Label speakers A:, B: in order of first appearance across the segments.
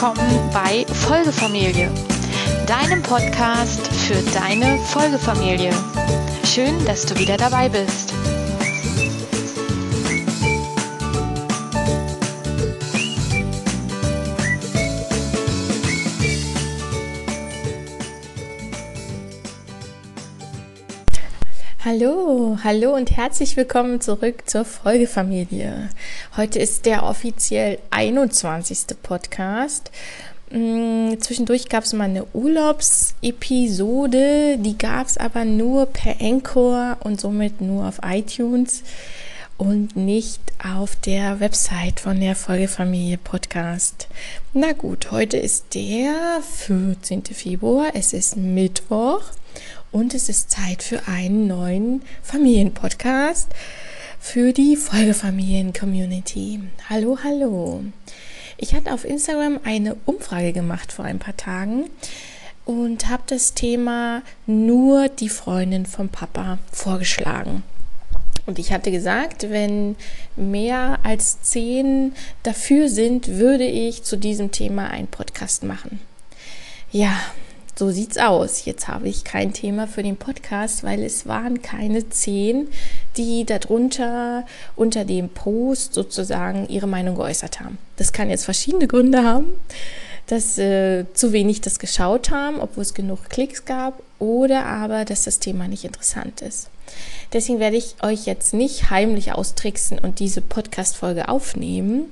A: willkommen bei Folgefamilie, deinem Podcast für deine Folgefamilie. Schön, dass du wieder dabei bist.
B: Hallo, hallo und herzlich willkommen zurück zur Folgefamilie. Heute ist der offiziell 21. Podcast. Mm, zwischendurch gab es mal eine Urlaubsepisode, die gab es aber nur per Encore und somit nur auf iTunes und nicht auf der Website von der Folgefamilie Podcast. Na gut, heute ist der 14. Februar, es ist Mittwoch und es ist Zeit für einen neuen Familienpodcast für die Folgefamilien-Community. Hallo, hallo. Ich hatte auf Instagram eine Umfrage gemacht vor ein paar Tagen und habe das Thema nur die Freundin vom Papa vorgeschlagen. Und ich hatte gesagt, wenn mehr als zehn dafür sind, würde ich zu diesem Thema einen Podcast machen. Ja, so sieht's aus. Jetzt habe ich kein Thema für den Podcast, weil es waren keine zehn, die darunter unter dem Post sozusagen ihre Meinung geäußert haben. Das kann jetzt verschiedene Gründe haben, dass äh, zu wenig das geschaut haben, obwohl es genug Klicks gab, oder aber, dass das Thema nicht interessant ist. Deswegen werde ich euch jetzt nicht heimlich austricksen und diese Podcast-Folge aufnehmen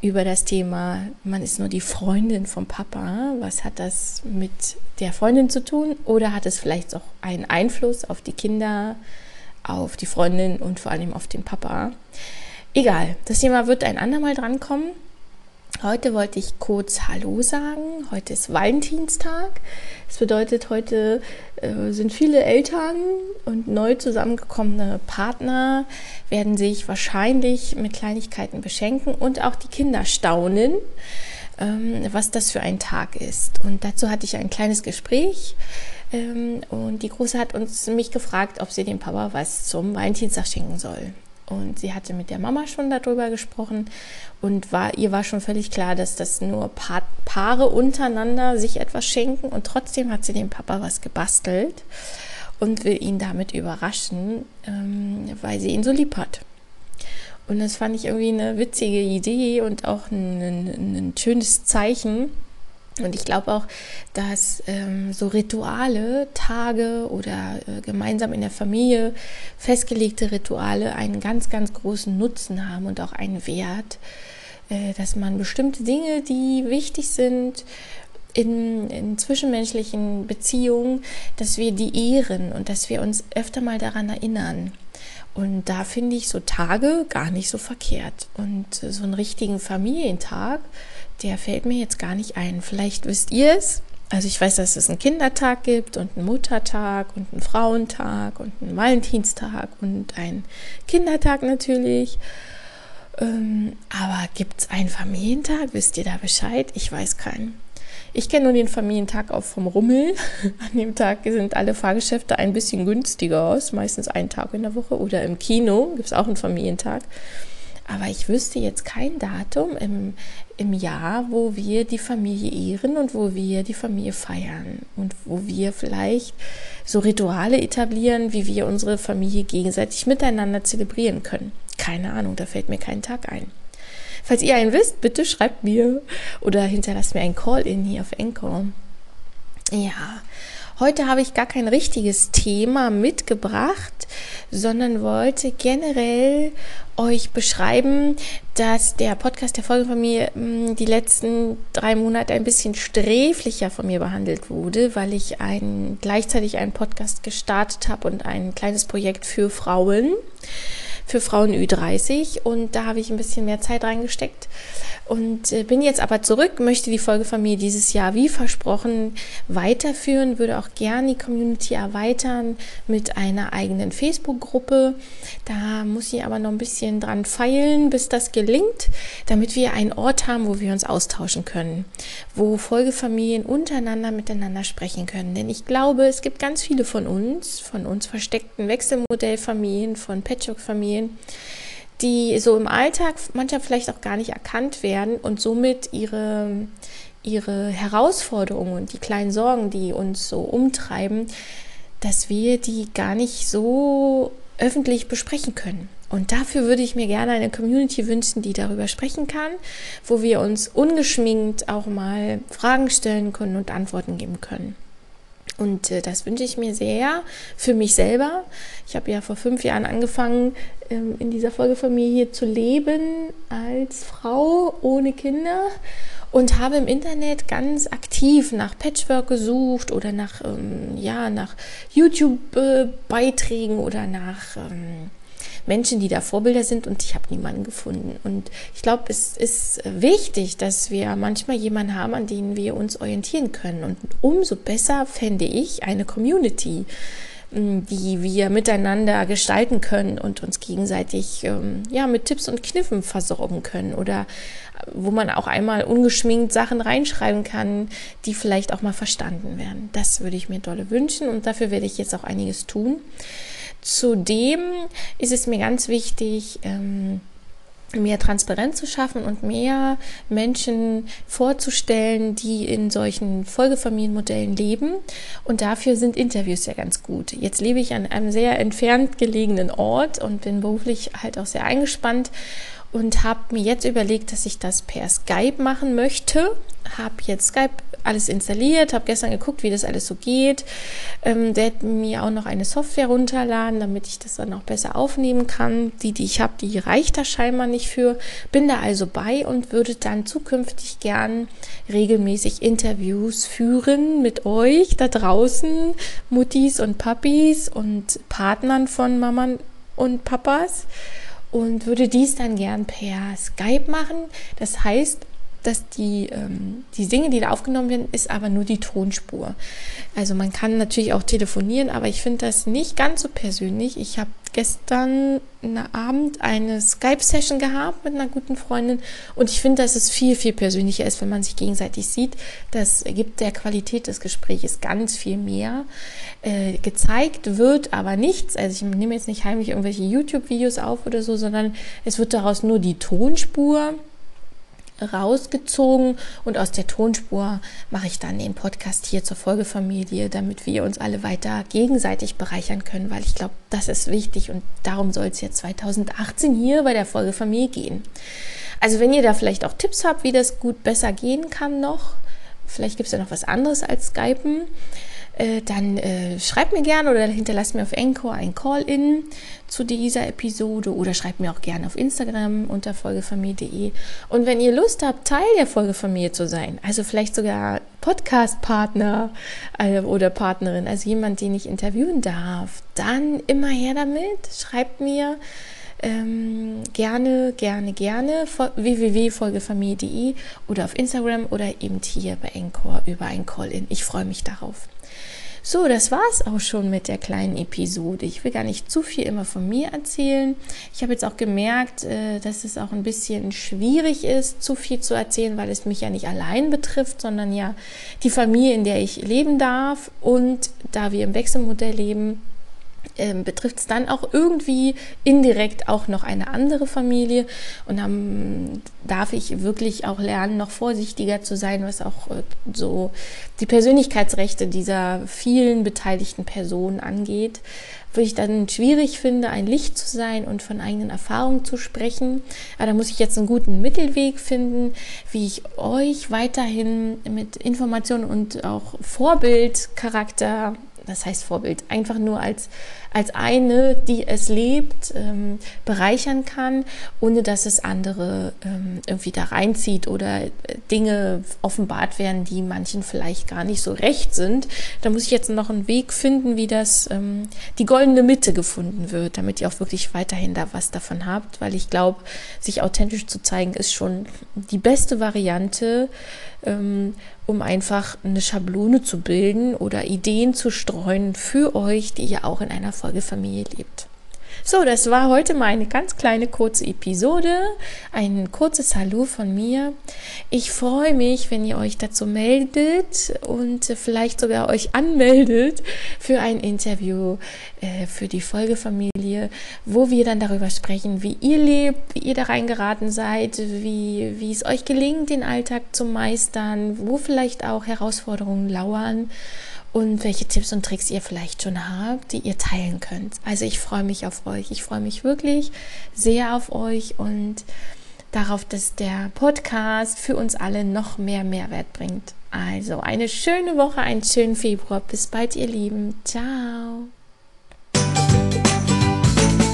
B: über das Thema, man ist nur die Freundin vom Papa. Was hat das mit der Freundin zu tun? Oder hat es vielleicht auch einen Einfluss auf die Kinder, auf die Freundin und vor allem auf den Papa? Egal, das Thema wird ein andermal drankommen. Heute wollte ich kurz Hallo sagen. Heute ist Valentinstag. Das bedeutet, heute äh, sind viele Eltern und neu zusammengekommene Partner werden sich wahrscheinlich mit Kleinigkeiten beschenken und auch die Kinder staunen, ähm, was das für ein Tag ist. Und dazu hatte ich ein kleines Gespräch. Ähm, und die Große hat uns mich gefragt, ob sie dem Papa was zum Valentinstag schenken soll. Und sie hatte mit der Mama schon darüber gesprochen und war, ihr war schon völlig klar, dass das nur pa Paare untereinander sich etwas schenken. Und trotzdem hat sie dem Papa was gebastelt und will ihn damit überraschen, ähm, weil sie ihn so lieb hat. Und das fand ich irgendwie eine witzige Idee und auch ein, ein, ein schönes Zeichen und ich glaube auch, dass ähm, so Rituale, Tage oder äh, gemeinsam in der Familie festgelegte Rituale einen ganz, ganz großen Nutzen haben und auch einen Wert, äh, dass man bestimmte Dinge, die wichtig sind, in, in, zwischenmenschlichen Beziehungen, dass wir die ehren und dass wir uns öfter mal daran erinnern. Und da finde ich so Tage gar nicht so verkehrt. Und so einen richtigen Familientag, der fällt mir jetzt gar nicht ein. Vielleicht wisst ihr es. Also ich weiß, dass es einen Kindertag gibt und einen Muttertag und einen Frauentag und einen Valentinstag und einen Kindertag natürlich. Ähm, aber gibt es einen Familientag? Wisst ihr da Bescheid? Ich weiß keinen. Ich kenne nur den Familientag auch vom Rummel. An dem Tag sind alle Fahrgeschäfte ein bisschen günstiger aus, meistens einen Tag in der Woche. Oder im Kino gibt es auch einen Familientag. Aber ich wüsste jetzt kein Datum im, im Jahr, wo wir die Familie ehren und wo wir die Familie feiern und wo wir vielleicht so Rituale etablieren, wie wir unsere Familie gegenseitig miteinander zelebrieren können. Keine Ahnung, da fällt mir kein Tag ein. Falls ihr einen wisst, bitte schreibt mir. Oder hinterlasst mir ein Call-in hier auf Encore. Ja, Heute habe ich gar kein richtiges Thema mitgebracht, sondern wollte generell euch beschreiben, dass der Podcast der Folgefamilie hm, die letzten drei Monate ein bisschen sträflicher von mir behandelt wurde, weil ich ein, gleichzeitig einen Podcast gestartet habe und ein kleines Projekt für Frauen, für Frauen Ü30 und da habe ich ein bisschen mehr Zeit reingesteckt. Und äh, bin jetzt aber zurück, möchte die Folgefamilie dieses Jahr wie versprochen weiterführen, würde auch gerne die Community erweitern mit einer eigenen Facebook-Gruppe. Da muss ich aber noch ein bisschen dran feilen, bis das gelingt, damit wir einen Ort haben, wo wir uns austauschen können, wo Folgefamilien untereinander miteinander sprechen können. Denn ich glaube, es gibt ganz viele von uns, von uns versteckten Wechselmodellfamilien, von Patchwork-Familien, die so im Alltag manchmal vielleicht auch gar nicht erkannt werden und somit ihre ihre Herausforderungen und die kleinen Sorgen, die uns so umtreiben, dass wir die gar nicht so öffentlich besprechen können. Und dafür würde ich mir gerne eine Community wünschen, die darüber sprechen kann, wo wir uns ungeschminkt auch mal Fragen stellen können und Antworten geben können. Und äh, das wünsche ich mir sehr für mich selber. Ich habe ja vor fünf Jahren angefangen, ähm, in dieser Folgefamilie zu leben als Frau ohne Kinder und habe im Internet ganz aktiv nach Patchwork gesucht oder nach, ähm, ja, nach YouTube-Beiträgen oder nach ähm, Menschen, die da Vorbilder sind und ich habe niemanden gefunden. Und ich glaube, es ist wichtig, dass wir manchmal jemanden haben, an den wir uns orientieren können. Und umso besser fände ich eine Community, die wir miteinander gestalten können und uns gegenseitig ähm, ja, mit Tipps und Kniffen versorgen können oder wo man auch einmal ungeschminkt Sachen reinschreiben kann, die vielleicht auch mal verstanden werden. Das würde ich mir dolle wünschen und dafür werde ich jetzt auch einiges tun. Zudem ist es mir ganz wichtig, ähm, mehr Transparenz zu schaffen und mehr Menschen vorzustellen, die in solchen Folgefamilienmodellen leben. Und dafür sind Interviews ja ganz gut. Jetzt lebe ich an einem sehr entfernt gelegenen Ort und bin beruflich halt auch sehr eingespannt und habe mir jetzt überlegt, dass ich das per Skype machen möchte. Habe jetzt Skype alles installiert, habe gestern geguckt, wie das alles so geht. Ähm, werde mir auch noch eine Software runterladen, damit ich das dann auch besser aufnehmen kann. Die, die ich habe, die reicht da scheinbar nicht für. Bin da also bei und würde dann zukünftig gern regelmäßig Interviews führen mit euch da draußen, Muttis und Papis und Partnern von Maman und Papas und würde dies dann gern per Skype machen. Das heißt, dass die, ähm, die Dinge, die da aufgenommen werden, ist aber nur die Tonspur. Also man kann natürlich auch telefonieren, aber ich finde das nicht ganz so persönlich. Ich habe gestern Abend eine Skype-Session gehabt mit einer guten Freundin und ich finde, dass es viel, viel persönlicher ist, wenn man sich gegenseitig sieht. Das gibt der Qualität des Gesprächs ganz viel mehr. Äh, gezeigt wird aber nichts. Also ich nehme jetzt nicht heimlich irgendwelche YouTube-Videos auf oder so, sondern es wird daraus nur die Tonspur rausgezogen und aus der Tonspur mache ich dann den Podcast hier zur Folgefamilie, damit wir uns alle weiter gegenseitig bereichern können, weil ich glaube, das ist wichtig und darum soll es jetzt 2018 hier bei der Folgefamilie gehen. Also wenn ihr da vielleicht auch Tipps habt, wie das gut besser gehen kann noch, vielleicht gibt es ja noch was anderes als Skypen, äh, dann äh, schreibt mir gerne oder hinterlasst mir auf Encore ein Call-In zu dieser Episode oder schreibt mir auch gerne auf Instagram unter folgefamilie.de. Und wenn ihr Lust habt, Teil der Folgefamilie zu sein, also vielleicht sogar Podcast-Partner äh, oder Partnerin, also jemand, den ich interviewen darf, dann immer her damit. Schreibt mir. Ähm, gerne, gerne, gerne www.folgefamilie.de oder auf Instagram oder eben hier bei Encore über ein Call-In. Ich freue mich darauf. So, das war's auch schon mit der kleinen Episode. Ich will gar nicht zu viel immer von mir erzählen. Ich habe jetzt auch gemerkt, äh, dass es auch ein bisschen schwierig ist, zu viel zu erzählen, weil es mich ja nicht allein betrifft, sondern ja die Familie, in der ich leben darf. Und da wir im Wechselmodell leben, ähm, betrifft es dann auch irgendwie indirekt auch noch eine andere Familie. Und dann darf ich wirklich auch lernen, noch vorsichtiger zu sein, was auch äh, so die Persönlichkeitsrechte dieser vielen beteiligten Personen angeht. Wo ich dann schwierig finde, ein Licht zu sein und von eigenen Erfahrungen zu sprechen. Aber da muss ich jetzt einen guten Mittelweg finden, wie ich euch weiterhin mit Informationen und auch Vorbildcharakter das heißt Vorbild, einfach nur als, als eine, die es lebt, ähm, bereichern kann, ohne dass es andere ähm, irgendwie da reinzieht oder äh, Dinge offenbart werden, die manchen vielleicht gar nicht so recht sind. Da muss ich jetzt noch einen Weg finden, wie das ähm, die goldene Mitte gefunden wird, damit ihr auch wirklich weiterhin da was davon habt, weil ich glaube, sich authentisch zu zeigen, ist schon die beste Variante, ähm, um einfach eine Schablone zu bilden oder Ideen zu streuen für euch, die ihr auch in einer Folgefamilie lebt. So, das war heute mal eine ganz kleine kurze Episode, ein kurzes Hallo von mir. Ich freue mich, wenn ihr euch dazu meldet und vielleicht sogar euch anmeldet für ein Interview äh, für die Folgefamilie, wo wir dann darüber sprechen, wie ihr lebt, wie ihr da reingeraten seid, wie, wie es euch gelingt, den Alltag zu meistern, wo vielleicht auch Herausforderungen lauern und welche Tipps und Tricks ihr vielleicht schon habt, die ihr teilen könnt. Also ich freue mich auf euch. Ich freue mich wirklich sehr auf euch und darauf, dass der Podcast für uns alle noch mehr Mehrwert bringt. Also eine schöne Woche, einen schönen Februar. Bis bald, ihr Lieben. Ciao.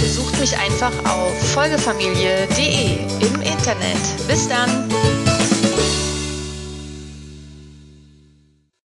A: Besucht mich einfach auf folgefamilie.de im Internet. Bis dann.